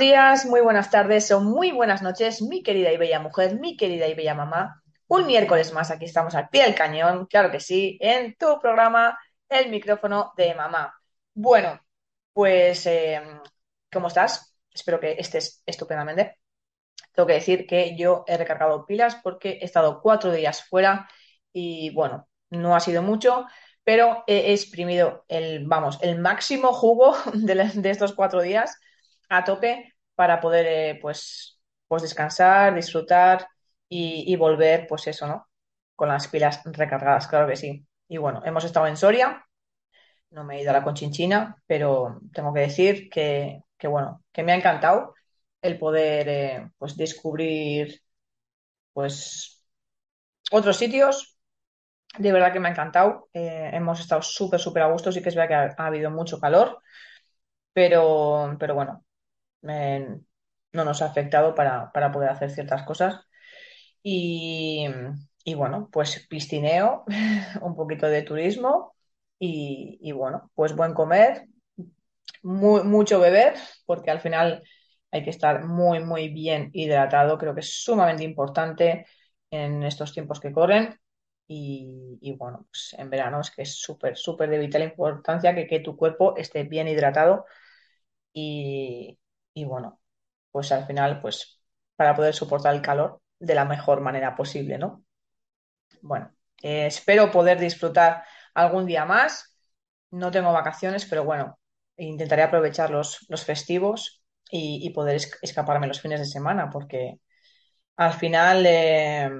Días, muy buenas tardes o muy buenas noches, mi querida y bella mujer, mi querida y bella mamá. Un miércoles más, aquí estamos al pie del cañón, claro que sí, en tu programa El micrófono de mamá. Bueno, pues, eh, ¿cómo estás? Espero que estés estupendamente. Tengo que decir que yo he recargado pilas porque he estado cuatro días fuera y bueno, no ha sido mucho, pero he exprimido el, vamos, el máximo jugo de estos cuatro días a tope para poder eh, pues, pues descansar, disfrutar y, volver, pues eso, ¿no? Con las pilas recargadas, claro que sí. Y bueno, hemos estado en Soria, no me he ido a la Conchinchina, pero tengo que decir que, bueno, que me ha encantado el poder eh, pues descubrir pues otros sitios. De verdad que me ha encantado. Eh, hemos estado súper, súper a gusto. Sí que es verdad que ha, habido mucho calor, pero, pero bueno, no nos ha afectado para, poder hacer ciertas cosas. Y, bueno, pues piscineo, un poquito de turismo y, bueno, pues buen comer, mucho beber, porque al final hay que estar muy, muy bien hidratado. Creo que es sumamente importante en estos tiempos que corren. Y, bueno, pues en verano es que es súper, súper de vital importancia que, que tu cuerpo esté bien hidratado y, y bueno, pues al final, pues para poder soportar el calor de la mejor manera posible, ¿no? Bueno, eh, espero poder disfrutar algún día más. No tengo vacaciones, pero bueno, intentaré aprovechar los, los festivos y, poder escaparme los fines de semana, porque al final eh,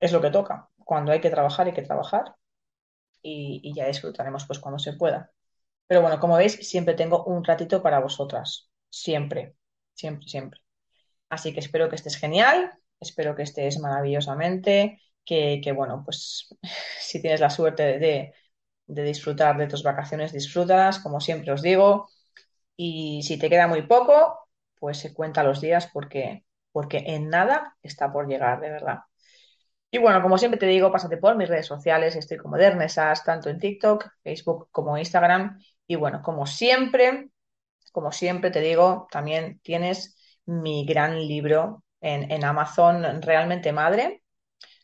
es lo que toca. Cuando hay que trabajar, hay que trabajar y, y ya disfrutaremos pues cuando se pueda. Pero bueno, como veis, siempre tengo un ratito para vosotras siempre, siempre, siempre. Así que espero que estés genial, espero que estés maravillosamente, que, bueno, pues si tienes la suerte de, disfrutar de tus vacaciones, disfrutas, como siempre os digo. Y si te queda muy poco, pues se cuenta los días porque, porque en nada está por llegar, de verdad. Y bueno, como siempre te digo, pásate por mis redes sociales, estoy como Dernesas, tanto en TikTok, Facebook como Instagram. Y bueno, como siempre, como siempre te digo, también tienes mi gran libro en, Amazon, Realmente Madre,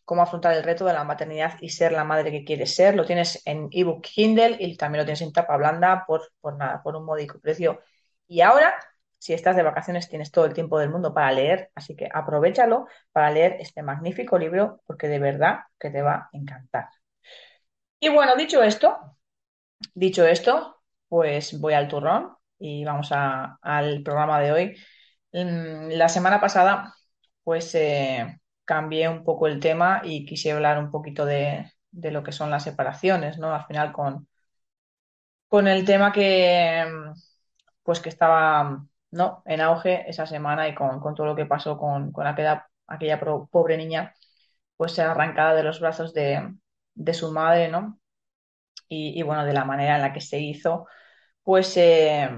cómo afrontar el reto de la maternidad y ser la madre que quieres ser. Lo tienes en ebook Kindle y también lo tienes en tapa blanda por, por nada, por un módico precio. Y ahora, si estás de vacaciones, tienes todo el tiempo del mundo para leer, así que aprovechalo para leer este magnífico libro porque de verdad que te va a encantar. Y bueno, dicho esto, dicho esto, pues voy al turrón y vamos al programa de hoy. Mm, la semana pasada, pues eh, cambié un poco el tema y quise hablar un poquito de, lo que son las separaciones, ¿no? Al final con, con el tema que, pues que estaba, ¿no? En auge esa semana y con, todo lo que pasó con, aquella, aquella pobre niña, pues arrancada de los brazos de, su madre, ¿no? Y, y, bueno, de la manera en la que se hizo pues, eh,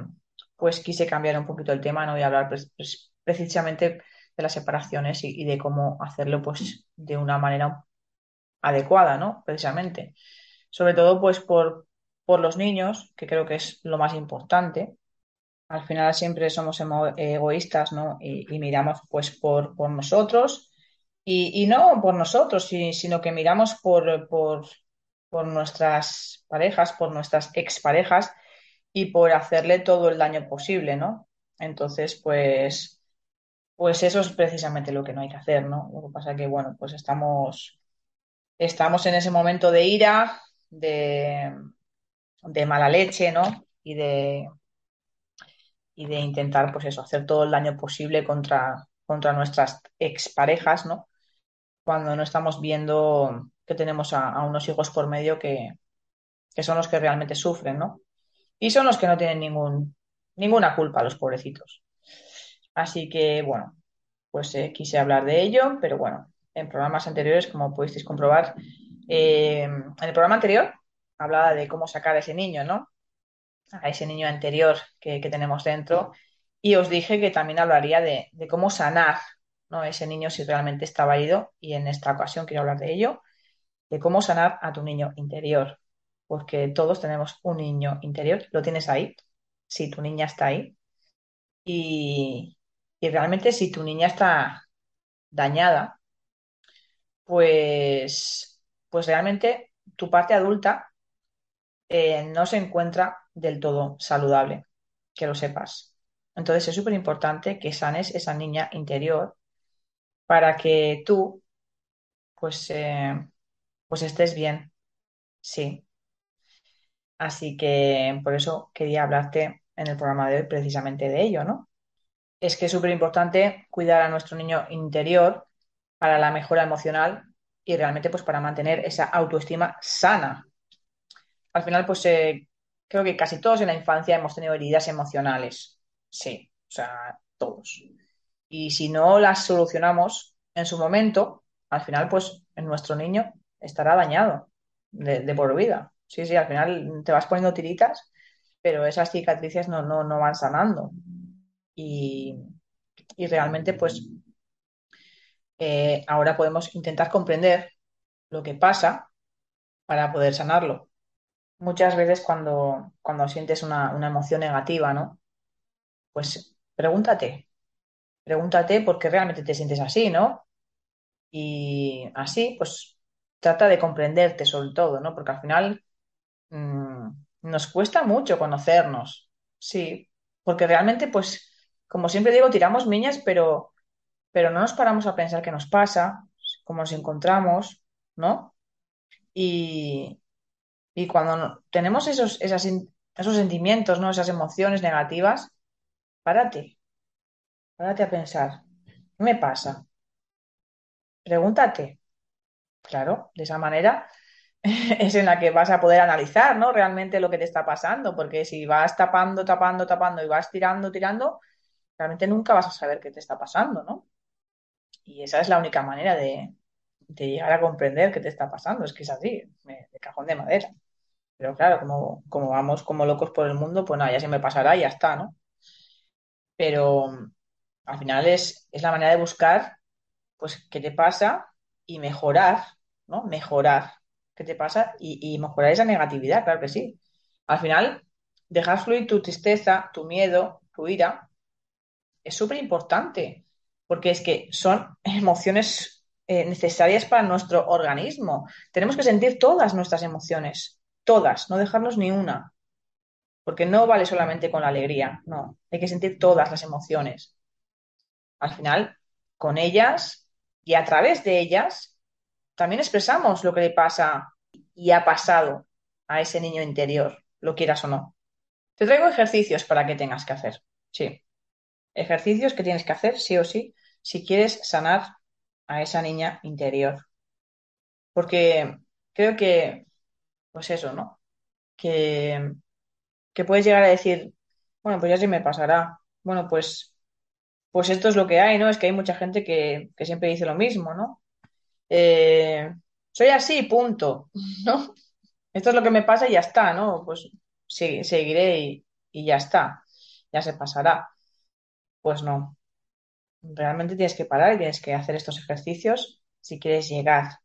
pues quise cambiar un poquito el tema, no voy hablar precisamente de las separaciones y, de cómo hacerlo pues de una manera adecuada, ¿no? Precisamente. Sobre todo pues por, por los niños, que creo que es lo más importante. Al final siempre somos egoístas, ¿no? Y, miramos pues por, por nosotros y, no por nosotros, sino que miramos por, por, por nuestras parejas, por nuestras exparejas y por hacerle todo el daño posible, ¿no? Entonces, pues, pues eso es precisamente lo que no hay que hacer, ¿no? Lo que pasa que, bueno, pues estamos, estamos en ese momento de ira, de, de mala leche, ¿no? Y de, y de intentar, pues eso, hacer todo el daño posible contra, contra nuestras exparejas, ¿no? Cuando no estamos viendo que tenemos a, a unos hijos por medio que, que son los que realmente sufren, ¿no? Y son los que no tienen ningún, ninguna culpa, los pobrecitos. Así que, bueno, pues eh, quise hablar de ello, pero bueno, en programas anteriores, como pudisteis comprobar, eh, en el programa anterior hablaba de cómo sacar a ese niño, ¿no? A ese niño anterior que, tenemos dentro. Y os dije que también hablaría de, de cómo sanar, ¿no? Ese niño si realmente estaba herido. Y en esta ocasión quiero hablar de ello, de cómo sanar a tu niño interior. Porque todos tenemos un niño interior. ¿Lo tienes ahí? Si tu niña está ahí. Y, y realmente si tu niña está dañada, pues, pues realmente tu parte adulta eh, no se encuentra del todo saludable, que lo sepas. Entonces es súper importante que sanes esa niña interior para que tú, pues, eh, pues estés bien, sí. Así que por eso quería hablarte en el programa de hoy precisamente de ello, ¿no? Es que es súper importante cuidar a nuestro niño interior para la mejora emocional y realmente pues para mantener esa autoestima sana. Al final pues eh, creo que casi todos en la infancia hemos tenido heridas emocionales, sí, o sea, todos. Y si no las solucionamos en su momento, al final pues en nuestro niño estará dañado de, de por vida. Sí, sí, al final te vas poniendo tiritas, pero esas cicatrices no, no, no van sanando. Y, y realmente pues eh, ahora podemos intentar comprender lo que pasa para poder sanarlo. Muchas veces cuando, cuando sientes una, una emoción negativa, ¿no? Pues pregúntate, pregúntate por qué realmente te sientes así, ¿no? Y así, pues trata de comprenderte sobre todo, ¿no? Porque al final mm, nos cuesta mucho conocernos, sí, porque realmente, pues, como siempre digo, tiramos miñas, pero, pero no nos paramos a pensar qué nos pasa, cómo nos encontramos, ¿no? Y, y cuando tenemos esos, esos sentimientos, ¿no? Esas emociones negativas, párate, párate a pensar, ¿qué me pasa? Pregúntate, claro, de esa manera es en la que vas a poder analizar, ¿no? Realmente lo que te está pasando, porque si vas tapando, tapando, tapando y vas tirando, tirando, realmente nunca vas a saber qué te está pasando, ¿no? Y esa es la única manera de, de llegar a comprender qué te está pasando, es que es así, de cajón de madera. Pero claro, como, como vamos como locos por el mundo, pues nada, ya se me pasará y ya está, ¿no? Pero al final es, es la manera de buscar, pues, qué te pasa y mejorar, ¿no? Mejorar qué te pasa y, y mejorar esa negatividad, claro que sí. Al final, dejar fluir tu tristeza, tu miedo, tu ira, es súper importante, porque es que son emociones eh, necesarias para nuestro organismo. Tenemos que sentir todas nuestras emociones, todas, no dejarnos ni una. porque no vale solamente con la alegría, no, hay que sentir todas las emociones. Al final, con ellas y a través de ellas, también expresamos lo que le pasa y ha pasado a ese niño interior, lo quieras o no. Te traigo ejercicios para que tengas que hacer. Sí, ejercicios que tienes que hacer sí o sí si quieres sanar a esa niña interior. Porque creo que, pues eso, ¿no? Que, que puedes llegar a decir, bueno, pues ya se me pasará. Bueno, pues Pues esto es lo que hay, ¿no? Es que hay mucha gente que, que siempre dice lo mismo, ¿no? Eh, soy así, punto, ¿no? Esto es lo que me pasa y ya está, ¿no? Pues seguiré y, ya está, ya se pasará. Pues no, realmente tienes que parar y tienes que hacer estos ejercicios si quieres llegar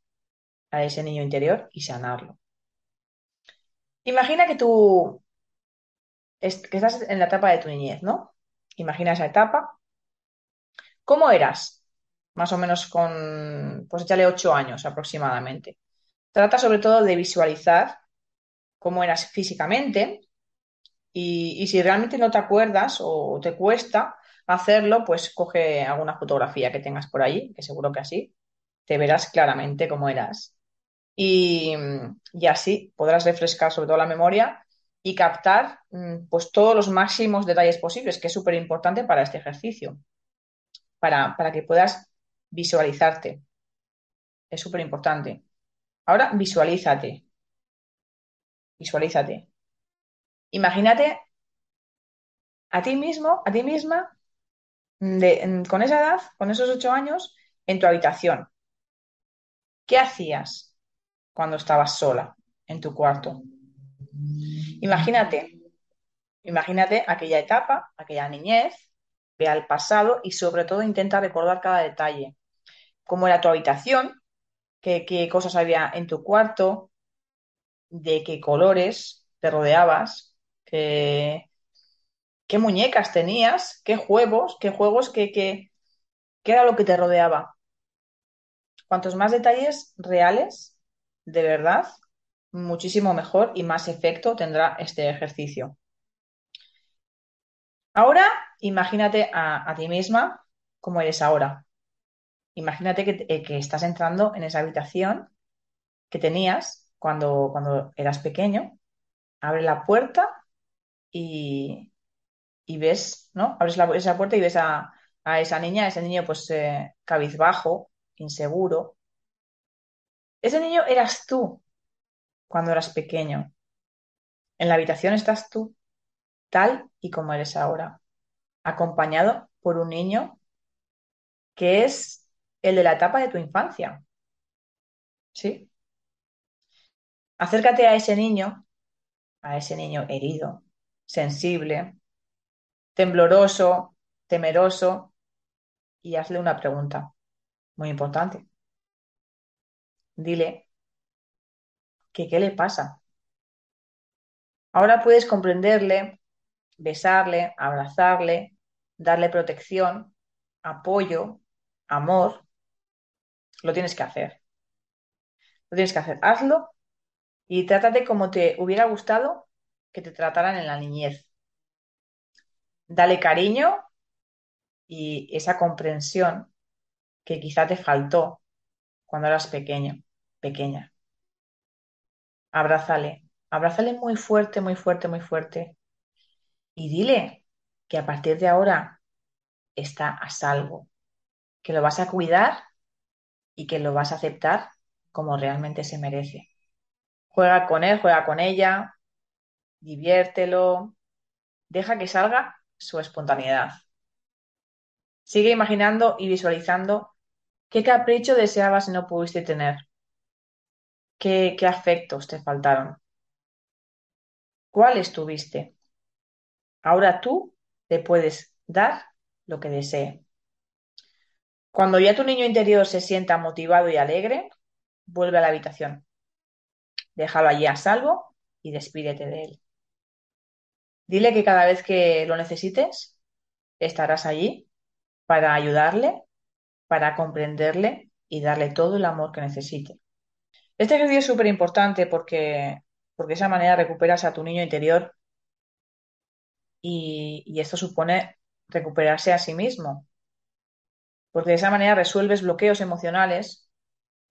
a ese niño interior y sanarlo. Imagina que tú que estás en la etapa de tu niñez, ¿no? Imagina esa etapa. ¿Cómo eras? Más o menos con, pues échale ocho años aproximadamente. Trata sobre todo de visualizar cómo eras físicamente y, si realmente no te acuerdas o te cuesta, hacerlo, pues coge alguna fotografía que tengas por ahí, que seguro que así te verás claramente cómo eras. Y, y así podrás refrescar sobre todo la memoria y captar mm, pues todos los máximos detalles posibles, que es súper importante para este ejercicio, para, para que puedas visualizarte. Es súper importante. Ahora visualízate. Visualízate. Imagínate a ti mismo, a ti misma, de- con esa edad, con esos ocho años, en tu habitación. ¿Qué hacías cuando estabas sola en tu cuarto? Imagínate, imagínate aquella etapa, aquella niñez, ve al pasado y sobre todo intenta recordar cada detalle. ¿Cómo era tu habitación? ¿Qué, cosas había en tu cuarto? ¿De qué colores te rodeabas? ¿Qué, qué muñecas tenías? ¿Qué juegos? ¿Qué juegos? ¿Qué, qué, qué era lo que te rodeaba? Cuantos más detalles reales, de verdad, muchísimo mejor y más efecto tendrá este ejercicio. Ahora, imagínate a, a ti misma como eres ahora. Imagínate que, eh, que estás entrando en esa habitación que tenías cuando, cuando eras pequeño. Abre la puerta y, y ves, ¿no? Abres esa puerta y ves a, a esa niña, a ese niño pues eh, cabizbajo, inseguro. Ese niño eras tú cuando eras pequeño. En la habitación estás tú, tal y como eres ahora, acompañado por un niño que es el de la etapa de tu infancia, ¿sí? Acércate a ese niño, a ese niño herido, sensible, tembloroso, temeroso, y hazle una pregunta muy importante. Dile que qué le pasa. Ahora puedes comprenderle, besarle, abrazarle, darle protección, apoyo, amor. Lo tienes que hacer. Lo tienes que hacer. Hazlo y trátate como te hubiera gustado que te trataran en la niñez. Dale cariño y esa comprensión que quizá te faltó cuando eras pequeño, pequeña. Abrázale, abrázale muy fuerte, muy fuerte, muy fuerte y dile que a partir de ahora está a salvo, que lo vas a cuidar y que lo vas a aceptar como realmente se merece. Juega con él, juega con ella, diviértelo, deja que salga su espontaneidad. Sigue imaginando y visualizando qué capricho deseabas y no pudiste tener, qué, qué afectos te faltaron, cuáles tuviste. Ahora tú te puedes dar lo que desee. Cuando ya tu niño interior se sienta motivado y alegre, vuelve a la habitación. Déjalo allí a salvo y despídete de él. Dile que cada vez que lo necesites, estarás allí para ayudarle, para comprenderle y darle todo el amor que necesite. Este ejercicio es súper importante porque, porque de esa manera recuperas a tu niño interior y, y esto supone recuperarse a sí mismo, porque de esa manera resuelves bloqueos emocionales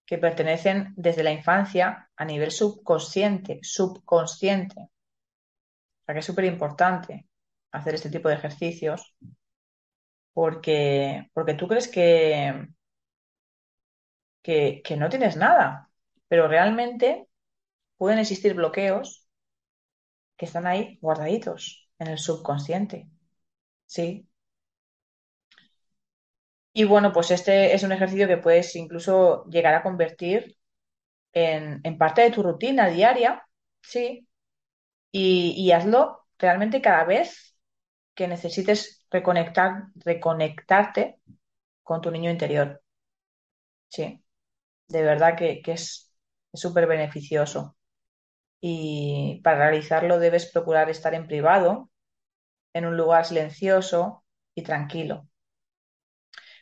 que pertenecen desde la infancia a nivel subconsciente, subconsciente. O sea que es súper importante hacer este tipo de ejercicios porque, porque tú crees que, que, que no tienes nada, pero realmente pueden existir bloqueos que están ahí guardaditos en el subconsciente. Sí. Y bueno, pues este es un ejercicio que puedes incluso llegar a convertir en, en parte de tu rutina diaria, sí, y, hazlo realmente cada vez que necesites reconectar, reconectarte con tu niño interior. Sí, de verdad que, que es súper beneficioso. Y para realizarlo debes procurar estar en privado, en un lugar silencioso y tranquilo.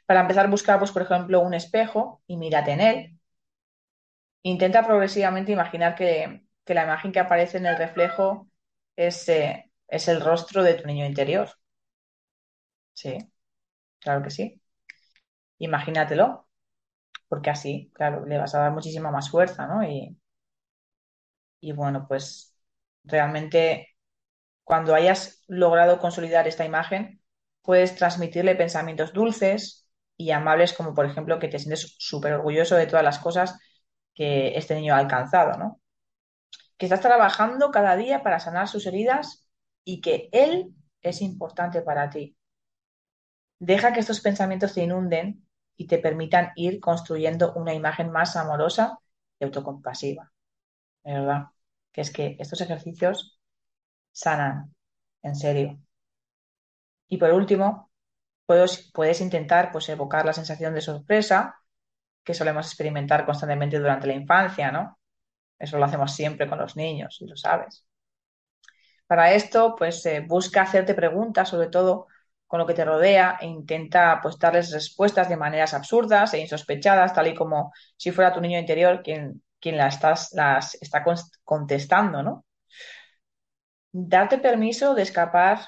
Para empezar, busca, pues, por ejemplo, un espejo y mírate en él. Intenta progresivamente imaginar que, que la imagen que aparece en el reflejo es, eh, es el rostro de tu niño interior. Sí. claro que sí. Imagínatelo, porque así, claro, le vas a dar muchísima más fuerza, ¿no? Y, y bueno, pues realmente cuando hayas logrado consolidar esta imagen, puedes transmitirle pensamientos dulces y amables, como por ejemplo que te sientes súper orgulloso de todas las cosas que este niño ha alcanzado, ¿no? Que estás trabajando cada día para sanar sus heridas y que él es importante para ti. Deja que estos pensamientos te inunden y te permitan ir construyendo una imagen más amorosa y autocompasiva. De verdad, que es que estos ejercicios sanan, en serio. Y por último, puedes, puedes intentar pues, evocar la sensación de sorpresa que solemos experimentar constantemente durante la infancia, ¿no? Eso lo hacemos siempre con los niños, y lo sabes. Para esto, pues eh, busca hacerte preguntas, sobre todo con lo que te rodea, e intenta pues darles respuestas de maneras absurdas e insospechadas, tal y como si fuera tu niño interior quien, quien estás, las está contestando, ¿no? Darte permiso de escapar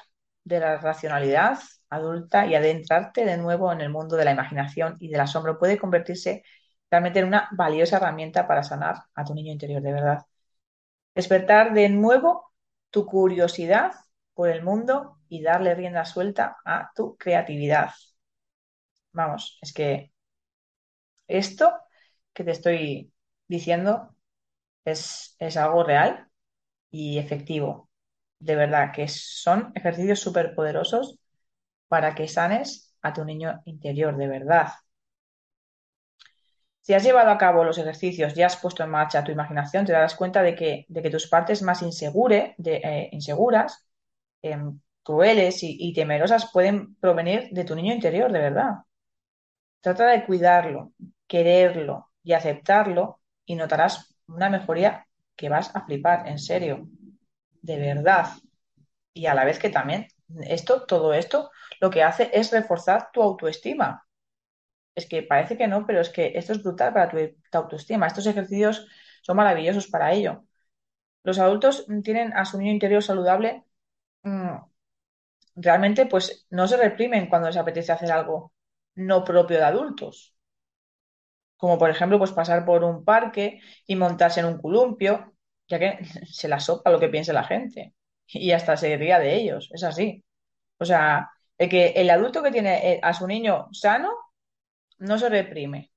de la racionalidad adulta y adentrarte de nuevo en el mundo de la imaginación y del asombro puede convertirse realmente en una valiosa herramienta para sanar a tu niño interior de verdad. Despertar de nuevo tu curiosidad por el mundo y darle rienda suelta a tu creatividad. Vamos, es que esto que te estoy diciendo es, es algo real y efectivo. De verdad, que son ejercicios súper poderosos para que sanes a tu niño interior, de verdad. Si has llevado a cabo los ejercicios y has puesto en marcha tu imaginación, te darás cuenta de que, de que tus partes más eh, inseguras, em, crueles y, y temerosas pueden provenir de tu niño interior, de verdad. Trata de cuidarlo, quererlo y aceptarlo y notarás una mejoría que vas a flipar, en serio, de verdad. Y a la vez que también esto, todo esto, lo que hace es reforzar tu autoestima. Es que parece que no, pero es que esto es brutal para tu, autoestima. Estos ejercicios son maravillosos para ello. Los adultos tienen a su interior saludable, mm, realmente pues no se reprimen cuando les apetece hacer algo no propio de adultos. Como por ejemplo, pues pasar por un parque y montarse en un columpio, ya que se la sopa lo que piense la gente. Y hasta se ría de ellos, es así. O sea, el que el adulto que tiene eh, a su niño sano no se reprime.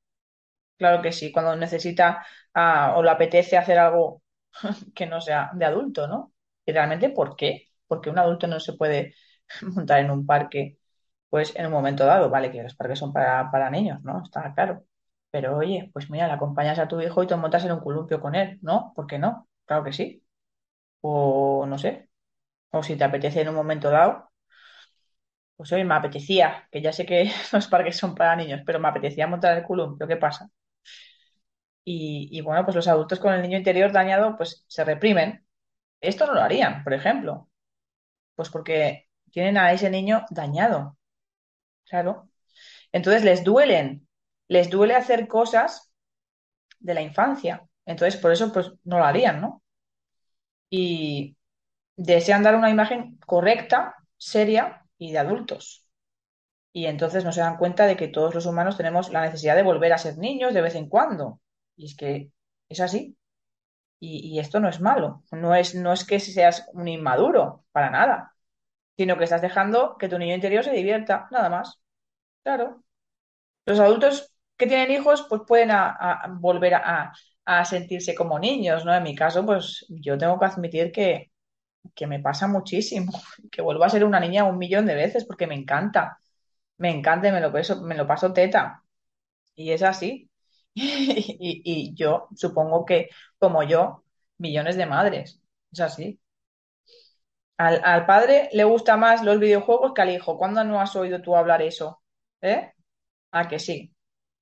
Claro que sí, cuando necesita ah, o le apetece hacer algo que no sea de adulto, ¿no? Y realmente, ¿por qué? Porque un adulto no se puede montar en un parque, pues en un momento dado, vale, que los parques son para, para niños, ¿no? Está claro. Pero oye, pues mira, le acompañas a tu hijo y te montas en un columpio con él, ¿no? ¿Por qué no? Claro que sí. O no sé. O si te apetece en un momento dado, pues hoy me apetecía, que ya sé que los parques son para niños, pero me apetecía montar el columpio, ¿qué pasa? Y, y, bueno, pues los adultos con el niño interior dañado, pues se reprimen. Esto no lo harían, por ejemplo, pues porque tienen a ese niño dañado, claro. Entonces les duelen, les duele hacer cosas de la infancia. Entonces, por eso, pues no lo harían, ¿no? Y desean dar una imagen correcta, seria y de adultos. Y entonces no se dan cuenta de que todos los humanos tenemos la necesidad de volver a ser niños de vez en cuando. Y es que es así. Y, esto no es malo. No es, no es que seas un inmaduro, para nada. Sino que estás dejando que tu niño interior se divierta, nada más. Claro. Los adultos que tienen hijos, pues pueden volver a sentirse como niños, ¿no? En mi caso, pues yo tengo que admitir que, que me pasa muchísimo, que vuelvo a ser una niña un millón de veces porque me encanta, me encanta y me lo paso, me lo paso teta. Y es así. Y, yo supongo que, como yo, millones de madres. Es así. Al, al padre le gusta más los videojuegos que al hijo. ¿Cuándo no has oído tú hablar eso? ¿Eh? ¿A que sí?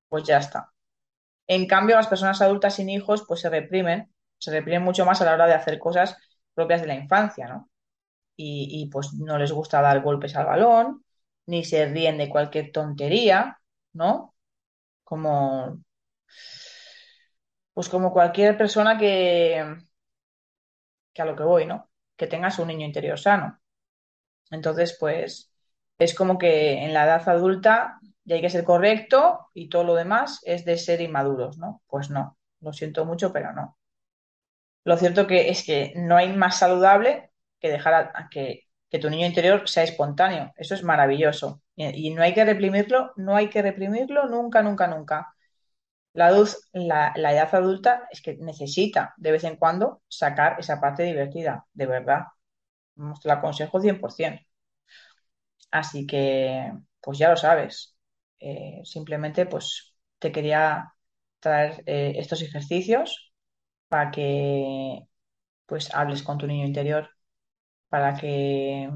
Pues ya está. En cambio, las personas adultas sin hijos, pues se reprimen, se reprimen mucho más a la hora de hacer cosas propias de la infancia, ¿no? Y, pues no les gusta dar golpes al balón, ni se ríen de cualquier tontería, ¿no? Como, pues como cualquier persona que, que a lo que voy, ¿no? Que tenga su niño interior sano. Entonces, pues es como que en la edad adulta ya hay que ser correcto y todo lo demás es de ser inmaduros, ¿no? Pues no, lo siento mucho, pero no. Lo cierto que es que no hay más saludable que dejar que, tu niño interior sea espontáneo. Eso es maravilloso. Y, no hay que reprimirlo, no hay que reprimirlo nunca, nunca, nunca. La, adulz- la, la edad adulta es que necesita de vez en cuando sacar esa parte divertida, de verdad. Te lo aconsejo 100%. Así que, pues ya lo sabes. Eh, simplemente, pues te quería traer eh, estos ejercicios para que pues hables con tu niño interior, para que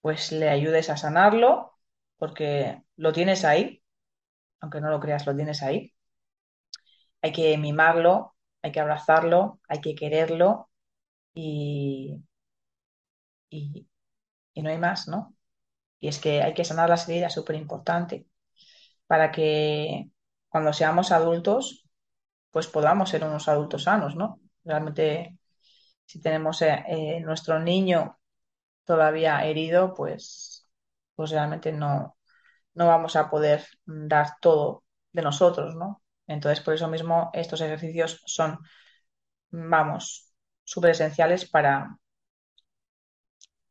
pues le ayudes a sanarlo, porque lo tienes ahí, aunque no lo creas, lo tienes ahí. Hay que mimarlo, hay que abrazarlo, hay que quererlo y, y, y no hay más, ¿no? Y es que hay que sanar las heridas, súper importante, para que cuando seamos adultos, pues podamos ser unos adultos sanos, ¿no? Realmente, si tenemos eh, eh, nuestro niño todavía herido, pues, pues realmente no, no vamos a poder dar todo de nosotros, ¿no? Entonces, por eso mismo, estos ejercicios son, vamos, súper esenciales para,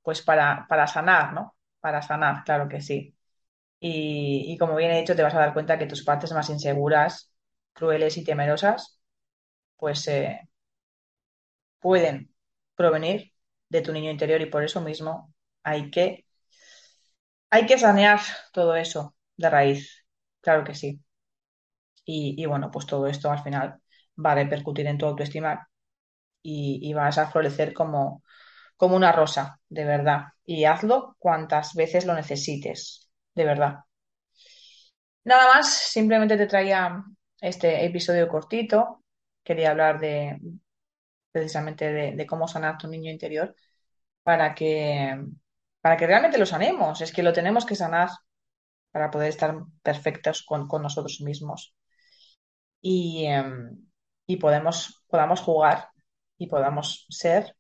pues para, para sanar, ¿no? Para sanar, claro que sí. Y, y como bien he dicho, te vas a dar cuenta que tus partes más inseguras, crueles y temerosas, pues eh, pueden provenir de tu niño interior y por eso mismo hay que, hay que sanear todo eso de raíz. Claro que sí. Y, bueno, pues todo esto al final va a repercutir en tu autoestima y, y vas a florecer como, como una rosa, de verdad. Y hazlo cuantas veces lo necesites, de verdad. Nada más, simplemente te traía este episodio cortito. Quería hablar de precisamente de, cómo sanar tu niño interior para que, para que realmente lo sanemos. Es que lo tenemos que sanar para poder estar perfectos con, con nosotros mismos y, em, y podemos, podamos jugar y podamos ser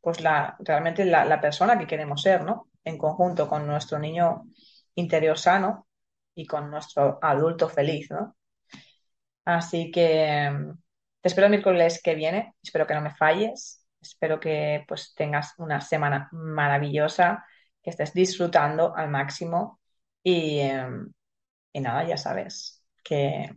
pues la, realmente la persona que queremos ser, ¿no? En conjunto con nuestro niño interior sano y con nuestro adulto feliz, ¿no? Así que em, te espero el miércoles que viene, espero que no me falles, espero que pues tengas una semana maravillosa, que estés disfrutando al máximo y, em, y nada, ya sabes que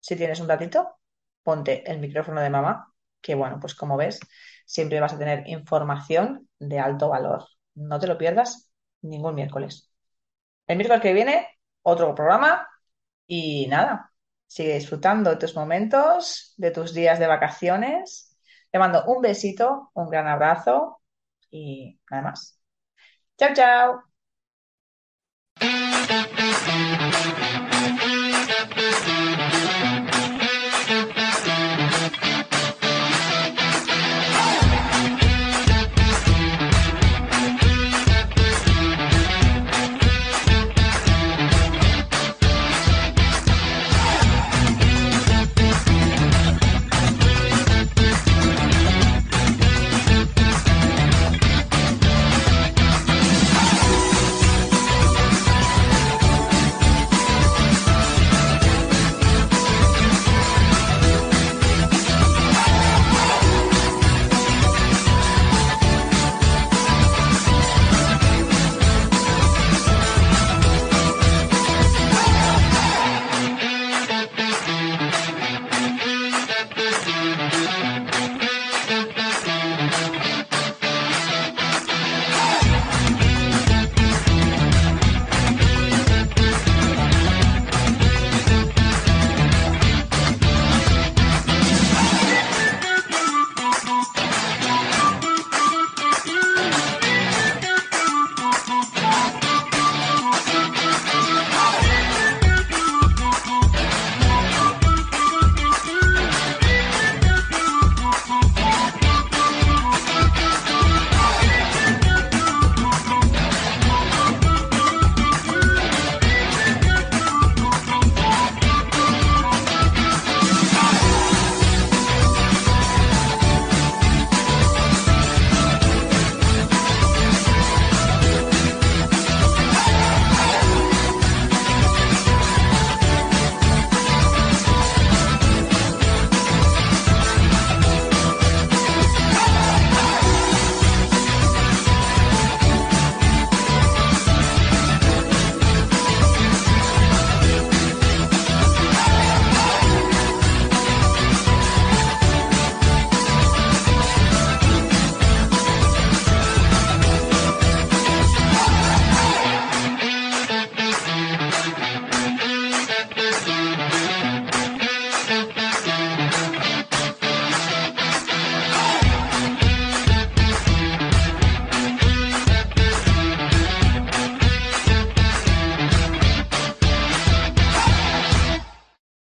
si tienes un ratito, ponte el micrófono de mamá, que bueno, pues como ves, siempre vas a tener información de alto valor. No te lo pierdas ningún miércoles. El miércoles que viene, otro programa y nada, sigue disfrutando de tus momentos, de tus días de vacaciones. Te mando un besito, un gran abrazo y nada más. Chao, chao.